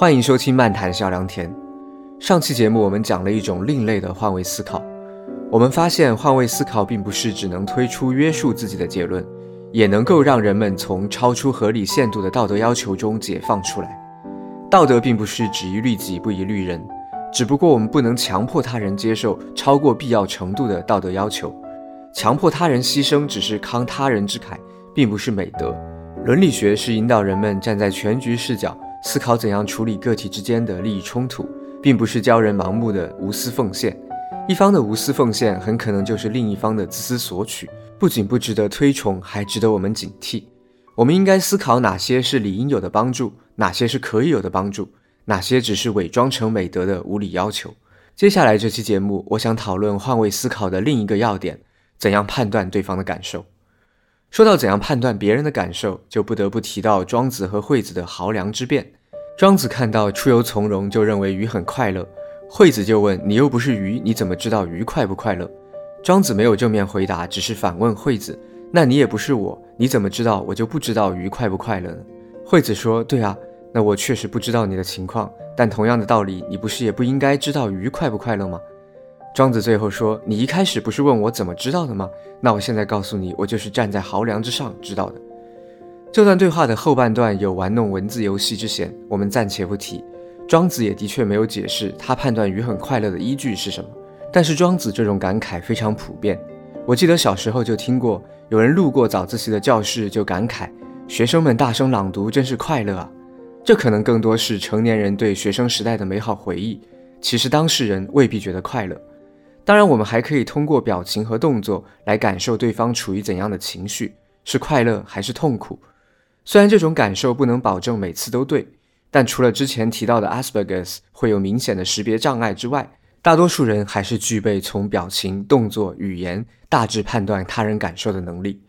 欢迎收听漫谈小良田。上期节目我们讲了一种另类的换位思考，我们发现换位思考并不是只能推出约束自己的结论，也能够让人们从超出合理限度的道德要求中解放出来。道德并不是只一律己不一律人，只不过我们不能强迫他人接受超过必要程度的道德要求，强迫他人牺牲只是慷他人之慨，并不是美德。伦理学是引导人们站在全局视角。思考怎样处理个体之间的利益冲突，并不是教人盲目的无私奉献。一方的无私奉献，很可能就是另一方的自私索取，不仅不值得推崇，还值得我们警惕。我们应该思考哪些是理应有的帮助，哪些是可以有的帮助，哪些只是伪装成美德的无理要求。接下来这期节目，我想讨论换位思考的另一个要点：怎样判断对方的感受。说到怎样判断别人的感受，就不得不提到庄子和惠子的濠梁之辩。庄子看到出游从容，就认为鱼很快乐。惠子就问：“你又不是鱼，你怎么知道鱼快不快乐？”庄子没有正面回答，只是反问惠子：“那你也不是我，你怎么知道我就不知道鱼快不快乐呢？”惠子说：“对啊，那我确实不知道你的情况，但同样的道理，你不是也不应该知道鱼快不快乐吗？”庄子最后说：“你一开始不是问我怎么知道的吗？那我现在告诉你，我就是站在濠梁之上知道的。”这段对话的后半段有玩弄文字游戏之嫌，我们暂且不提。庄子也的确没有解释他判断鱼很快乐的依据是什么。但是庄子这种感慨非常普遍，我记得小时候就听过，有人路过早自习的教室就感慨：“学生们大声朗读，真是快乐啊！”这可能更多是成年人对学生时代的美好回忆，其实当事人未必觉得快乐。当然，我们还可以通过表情和动作来感受对方处于怎样的情绪，是快乐还是痛苦。虽然这种感受不能保证每次都对，但除了之前提到的 Asperger's 会有明显的识别障碍之外，大多数人还是具备从表情、动作、语言大致判断他人感受的能力。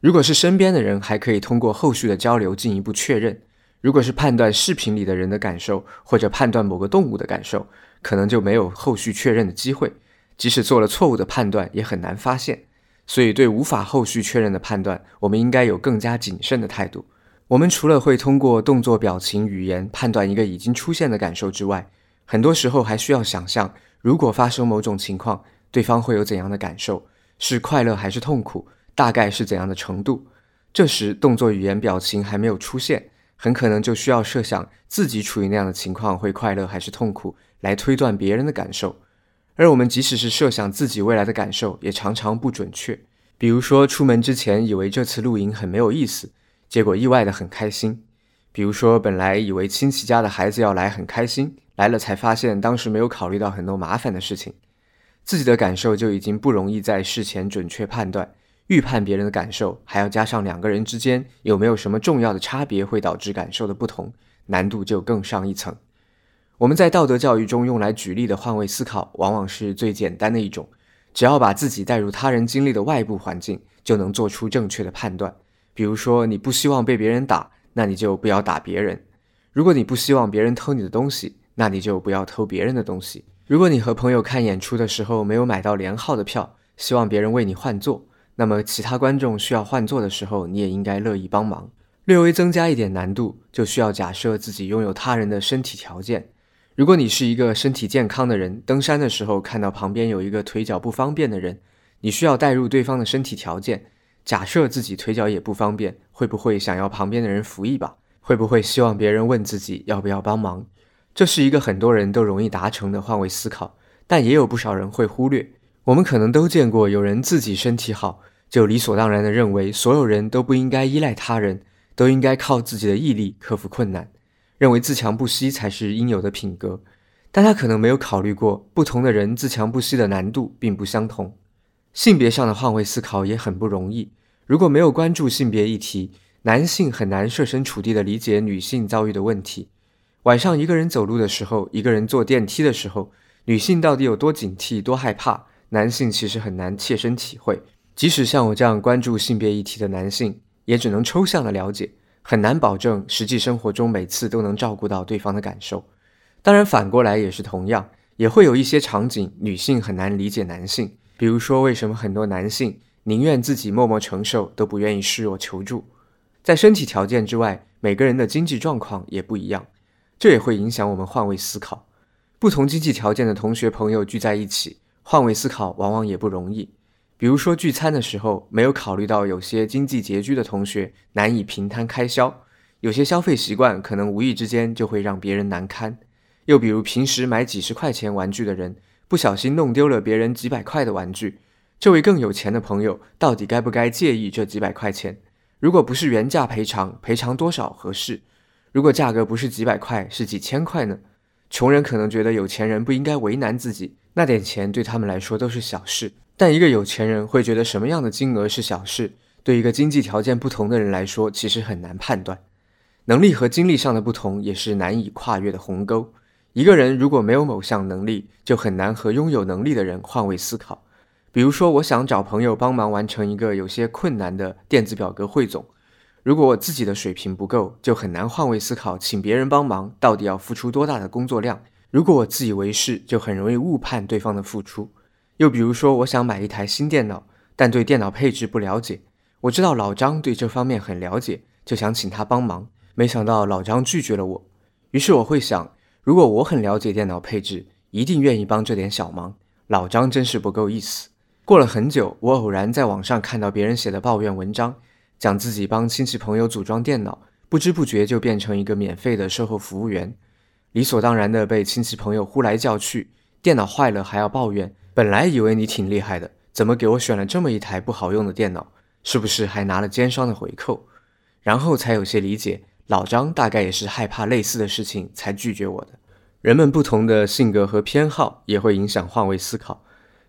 如果是身边的人，还可以通过后续的交流进一步确认；如果是判断视频里的人的感受，或者判断某个动物的感受，可能就没有后续确认的机会。即使做了错误的判断，也很难发现。所以，对无法后续确认的判断，我们应该有更加谨慎的态度。我们除了会通过动作、表情、语言判断一个已经出现的感受之外，很多时候还需要想象，如果发生某种情况，对方会有怎样的感受，是快乐还是痛苦，大概是怎样的程度。这时，动作、语言、表情还没有出现，很可能就需要设想自己处于那样的情况会快乐还是痛苦，来推断别人的感受。而我们即使是设想自己未来的感受，也常常不准确。比如说，出门之前以为这次露营很没有意思。结果意外的很开心，比如说本来以为亲戚家的孩子要来很开心，来了才发现当时没有考虑到很多麻烦的事情，自己的感受就已经不容易在事前准确判断，预判别人的感受，还要加上两个人之间有没有什么重要的差别会导致感受的不同，难度就更上一层。我们在道德教育中用来举例的换位思考，往往是最简单的一种，只要把自己带入他人经历的外部环境，就能做出正确的判断。比如说，你不希望被别人打，那你就不要打别人；如果你不希望别人偷你的东西，那你就不要偷别人的东西。如果你和朋友看演出的时候没有买到连号的票，希望别人为你换座，那么其他观众需要换座的时候，你也应该乐意帮忙。略微增加一点难度，就需要假设自己拥有他人的身体条件。如果你是一个身体健康的人，登山的时候看到旁边有一个腿脚不方便的人，你需要带入对方的身体条件。假设自己腿脚也不方便，会不会想要旁边的人扶一把？会不会希望别人问自己要不要帮忙？这是一个很多人都容易达成的换位思考，但也有不少人会忽略。我们可能都见过有人自己身体好，就理所当然地认为所有人都不应该依赖他人，都应该靠自己的毅力克服困难，认为自强不息才是应有的品格。但他可能没有考虑过，不同的人自强不息的难度并不相同。性别上的换位思考也很不容易。如果没有关注性别议题，男性很难设身处地地理解女性遭遇的问题。晚上一个人走路的时候，一个人坐电梯的时候，女性到底有多警惕、多害怕？男性其实很难切身体会。即使像我这样关注性别议题的男性，也只能抽象的了解，很难保证实际生活中每次都能照顾到对方的感受。当然，反过来也是同样，也会有一些场景，女性很难理解男性。比如说，为什么很多男性宁愿自己默默承受，都不愿意示弱求助？在身体条件之外，每个人的经济状况也不一样。这也会影响我们换位思考。不同经济条件的同学朋友聚在一起，换位思考往往也不容易。比如说聚餐的时候，没有考虑到有些经济拮据的同学难以平摊开销，有些消费习惯可能无意之间就会让别人难堪。又比如平时买几十块钱玩具的人，不小心弄丢了别人几百块的玩具，这位更有钱的朋友到底该不该介意这几百块钱？如果不是原价赔偿，赔偿多少合适？如果价格不是几百块，是几千块呢？穷人可能觉得有钱人不应该为难自己，那点钱对他们来说都是小事。但一个有钱人会觉得什么样的金额是小事？对一个经济条件不同的人来说，其实很难判断。能力和精力上的不同也是难以跨越的鸿沟。一个人如果没有某项能力，就很难和拥有能力的人换位思考。比如说，我想找朋友帮忙完成一个有些困难的电子表格汇总。如果我自己的水平不够，就很难换位思考，请别人帮忙到底要付出多大的工作量。如果我自以为是，就很容易误判对方的付出。又比如说，我想买一台新电脑，但对电脑配置不了解。我知道老张对这方面很了解，就想请他帮忙。没想到老张拒绝了我。于是我会想，如果我很了解电脑配置，一定愿意帮这点小忙。老张真是不够意思。过了很久，我偶然在网上看到别人写的抱怨文章。讲自己帮亲戚朋友组装电脑，不知不觉就变成一个免费的售后服务员，理所当然的被亲戚朋友呼来叫去，电脑坏了还要抱怨。本来以为你挺厉害的，怎么给我选了这么一台不好用的电脑？是不是还拿了奸商的回扣？然后才有些理解，老张大概也是害怕类似的事情才拒绝我的。人们不同的性格和偏好也会影响换位思考，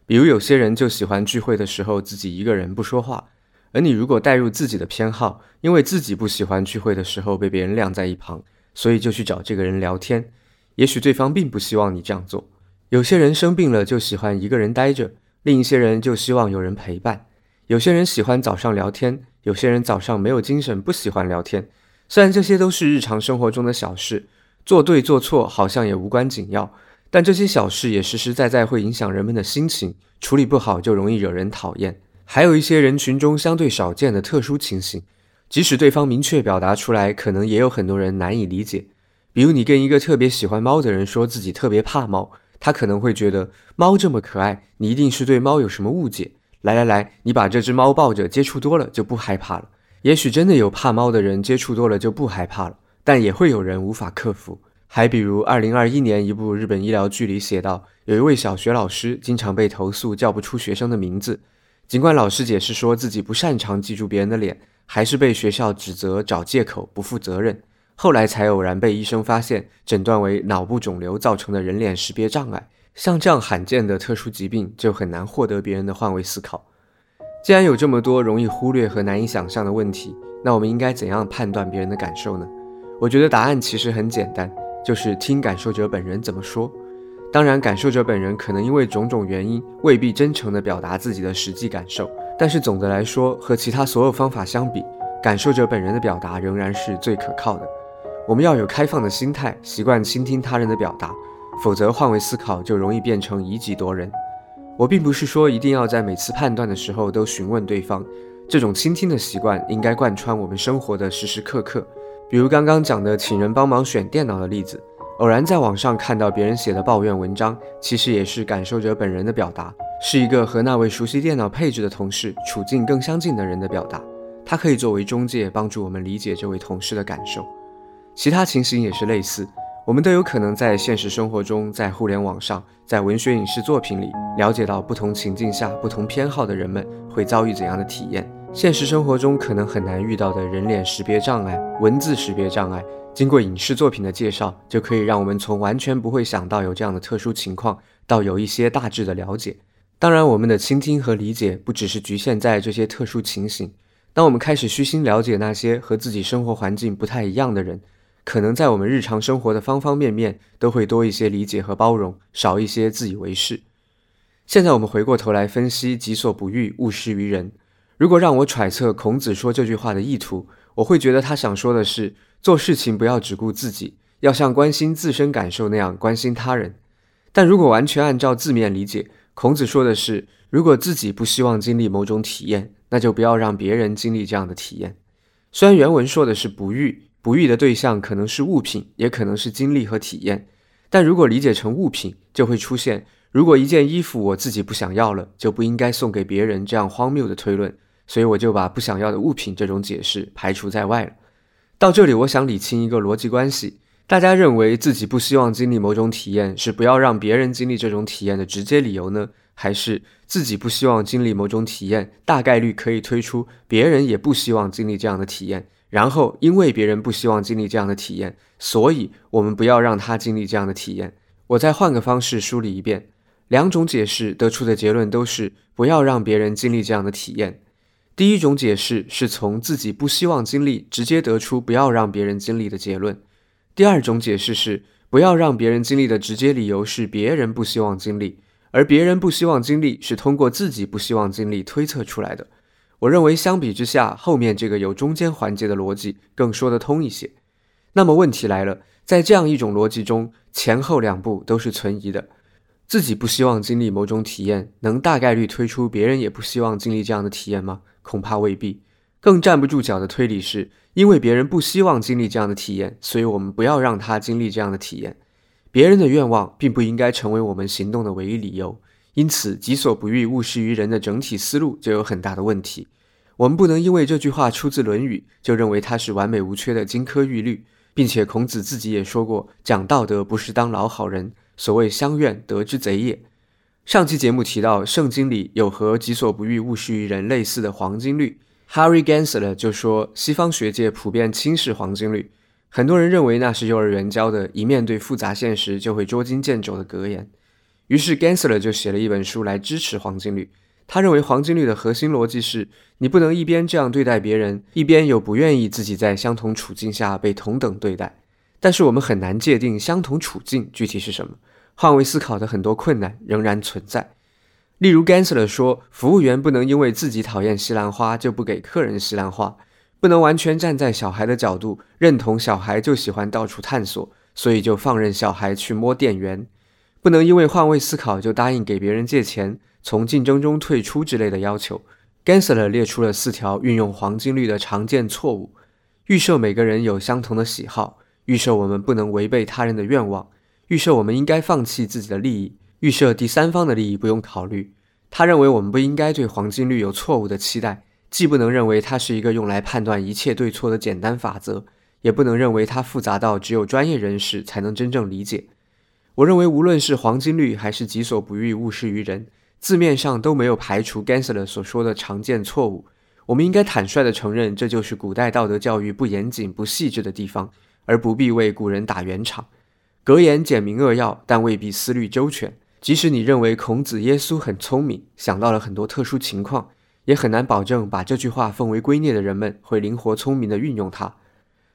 比如有些人就喜欢聚会的时候自己一个人不说话。而你如果带入自己的偏好，因为自己不喜欢聚会的时候被别人晾在一旁，所以就去找这个人聊天。也许对方并不希望你这样做。有些人生病了就喜欢一个人待着，另一些人就希望有人陪伴。有些人喜欢早上聊天，有些人早上没有精神不喜欢聊天。虽然这些都是日常生活中的小事，做对做错好像也无关紧要，但这些小事也实实在在会影响人们的心情，处理不好就容易惹人讨厌。还有一些人群中相对少见的特殊情形，即使对方明确表达出来，可能也有很多人难以理解。比如，你跟一个特别喜欢猫的人说自己特别怕猫，他可能会觉得猫这么可爱，你一定是对猫有什么误解。来来来，你把这只猫抱着，接触多了就不害怕了。也许真的有怕猫的人，接触多了就不害怕了，但也会有人无法克服。还比如，二零二一年一部日本医疗剧里写到，有一位小学老师经常被投诉叫不出学生的名字。尽管老师解释说自己不擅长记住别人的脸，还是被学校指责找借口不负责任。后来才偶然被医生发现，诊断为脑部肿瘤造成的人脸识别障碍。像这样罕见的特殊疾病，就很难获得别人的换位思考。既然有这么多容易忽略和难以想象的问题，那我们应该怎样判断别人的感受呢？我觉得答案其实很简单，就是听感受者本人怎么说。当然，感受者本人可能因为种种原因未必真诚地表达自己的实际感受，但是总的来说，和其他所有方法相比，感受者本人的表达仍然是最可靠的。我们要有开放的心态，习惯倾听他人的表达，否则换位思考就容易变成以己夺人。我并不是说一定要在每次判断的时候都询问对方，这种倾听的习惯应该贯穿我们生活的时时刻刻。比如刚刚讲的请人帮忙选电脑的例子。偶然在网上看到别人写的抱怨文章，其实也是感受者本人的表达，是一个和那位熟悉电脑配置的同事处境更相近的人的表达。他可以作为中介，帮助我们理解这位同事的感受。其他情形也是类似，我们都有可能在现实生活中，在互联网上，在文学影视作品里，了解到不同情境下、不同偏好的人们会遭遇怎样的体验。现实生活中可能很难遇到的人脸识别障碍、文字识别障碍。经过影视作品的介绍，就可以让我们从完全不会想到有这样的特殊情况，到有一些大致的了解。当然，我们的倾听和理解不只是局限在这些特殊情形。当我们开始虚心了解那些和自己生活环境不太一样的人，可能在我们日常生活的方方面面都会多一些理解和包容，少一些自以为是。现在我们回过头来分析“己所不欲，勿施于人”。如果让我揣测孔子说这句话的意图，我会觉得他想说的是。做事情不要只顾自己，要像关心自身感受那样关心他人。但如果完全按照字面理解，孔子说的是：如果自己不希望经历某种体验，那就不要让别人经历这样的体验。虽然原文说的是不欲，不育的对象可能是物品，也可能是经历和体验。但如果理解成物品，就会出现：如果一件衣服我自己不想要了，就不应该送给别人这样荒谬的推论。所以我就把不想要的物品这种解释排除在外了。到这里，我想理清一个逻辑关系：大家认为自己不希望经历某种体验，是不要让别人经历这种体验的直接理由呢？还是自己不希望经历某种体验，大概率可以推出别人也不希望经历这样的体验？然后因为别人不希望经历这样的体验，所以我们不要让他经历这样的体验。我再换个方式梳理一遍，两种解释得出的结论都是不要让别人经历这样的体验。第一种解释是从自己不希望经历直接得出不要让别人经历的结论，第二种解释是不要让别人经历的直接理由是别人不希望经历，而别人不希望经历是通过自己不希望经历推测出来的。我认为相比之下，后面这个有中间环节的逻辑更说得通一些。那么问题来了，在这样一种逻辑中，前后两步都是存疑的。自己不希望经历某种体验，能大概率推出别人也不希望经历这样的体验吗？恐怕未必。更站不住脚的推理是，因为别人不希望经历这样的体验，所以我们不要让他经历这样的体验。别人的愿望并不应该成为我们行动的唯一理由。因此，己所不欲，勿施于人的整体思路就有很大的问题。我们不能因为这句话出自《论语》，就认为它是完美无缺的金科玉律，并且孔子自己也说过，讲道德不是当老好人。所谓相怨得之贼也。上期节目提到，圣经里有和“己所不欲，勿施于人”类似的黄金律。Harry Gensler 就说，西方学界普遍轻视黄金律，很多人认为那是幼儿园教的，一面对复杂现实就会捉襟见肘的格言。于是 Gensler 就写了一本书来支持黄金律。他认为黄金律的核心逻辑是：你不能一边这样对待别人，一边又不愿意自己在相同处境下被同等对待。但是我们很难界定相同处境具体是什么。换位思考的很多困难仍然存在，例如 Gensler 说，服务员不能因为自己讨厌西兰花就不给客人西兰花，不能完全站在小孩的角度认同小孩就喜欢到处探索，所以就放任小孩去摸电源，不能因为换位思考就答应给别人借钱、从竞争中退出之类的要求。Gensler 列出了四条运用黄金律的常见错误：预设每个人有相同的喜好，预设我们不能违背他人的愿望。预设我们应该放弃自己的利益，预设第三方的利益不用考虑。他认为我们不应该对黄金律有错误的期待，既不能认为它是一个用来判断一切对错的简单法则，也不能认为它复杂到只有专业人士才能真正理解。我认为无论是黄金律还是己所不欲，勿施于人，字面上都没有排除 Gensler 所说的常见错误。我们应该坦率地承认，这就是古代道德教育不严谨、不细致的地方，而不必为古人打圆场。格言简明扼要，但未必思虑周全。即使你认为孔子、耶稣很聪明，想到了很多特殊情况，也很难保证把这句话奉为圭臬的人们会灵活聪明地运用它。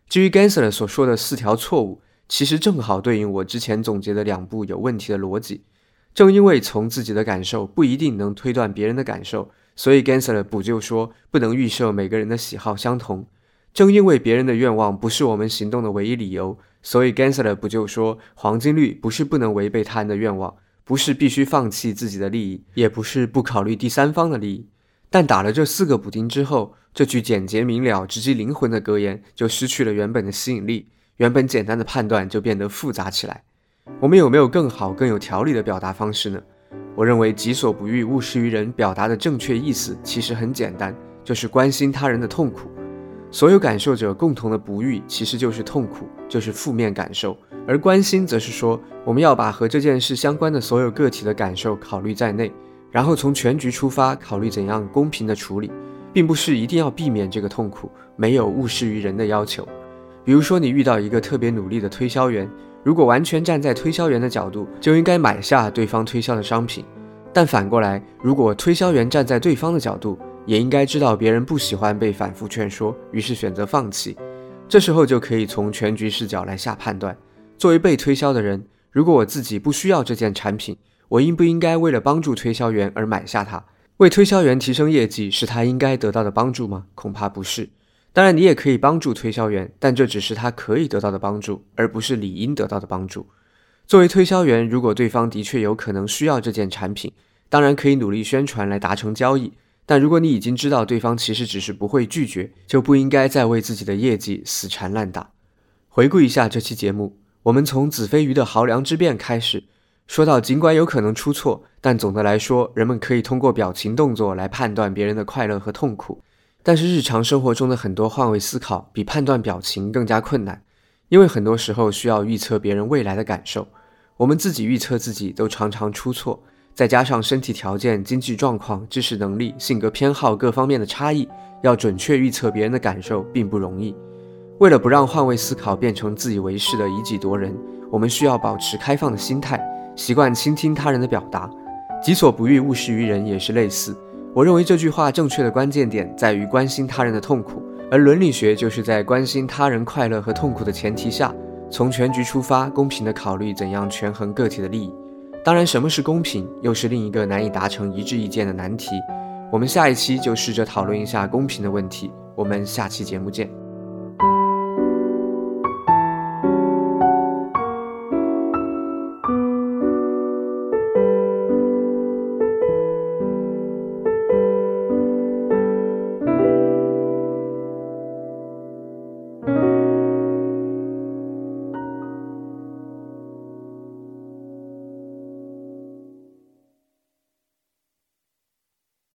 至于 Gensler 所说的四条错误，其实正好对应我之前总结的两部有问题的逻辑。正因为从自己的感受不一定能推断别人的感受，所以 Gensler 补救说不能预设每个人的喜好相同。正因为别人的愿望不是我们行动的唯一理由。所以 Gensler 不就说，黄金律不是不能违背他人的愿望，不是必须放弃自己的利益，也不是不考虑第三方的利益。但打了这四个补丁之后，这句简洁明了、直击灵魂的格言就失去了原本的吸引力，原本简单的判断就变得复杂起来。我们有没有更好、更有条理的表达方式呢？我认为“己所不欲，勿施于人”表达的正确意思其实很简单，就是关心他人的痛苦。所有感受者共同的不欲，其实就是痛苦，就是负面感受；而关心，则是说我们要把和这件事相关的所有个体的感受考虑在内，然后从全局出发，考虑怎样公平的处理，并不是一定要避免这个痛苦，没有勿施于人的要求。比如说，你遇到一个特别努力的推销员，如果完全站在推销员的角度，就应该买下对方推销的商品；但反过来，如果推销员站在对方的角度，也应该知道别人不喜欢被反复劝说，于是选择放弃。这时候就可以从全局视角来下判断：作为被推销的人，如果我自己不需要这件产品，我应不应该为了帮助推销员而买下它？为推销员提升业绩是他应该得到的帮助吗？恐怕不是。当然，你也可以帮助推销员，但这只是他可以得到的帮助，而不是理应得到的帮助。作为推销员，如果对方的确有可能需要这件产品，当然可以努力宣传来达成交易。但如果你已经知道对方其实只是不会拒绝，就不应该再为自己的业绩死缠烂打。回顾一下这期节目，我们从子非鱼的濠梁之辩开始，说到尽管有可能出错，但总的来说，人们可以通过表情动作来判断别人的快乐和痛苦。但是日常生活中的很多换位思考比判断表情更加困难，因为很多时候需要预测别人未来的感受，我们自己预测自己都常常出错，再加上身体条件、经济状况、知识能力、性格偏好各方面的差异，要准确预测别人的感受并不容易。为了不让换位思考变成自以为是的以己夺人，我们需要保持开放的心态，习惯倾听他人的表达。己所不欲，勿施于人也是类似。我认为这句话正确的关键点在于关心他人的痛苦，而伦理学就是在关心他人快乐和痛苦的前提下，从全局出发，公平的考虑怎样权衡个体的利益。当然，什么是公平，又是另一个难以达成一致意见的难题。我们下一期就试着讨论一下公平的问题。我们下期节目见。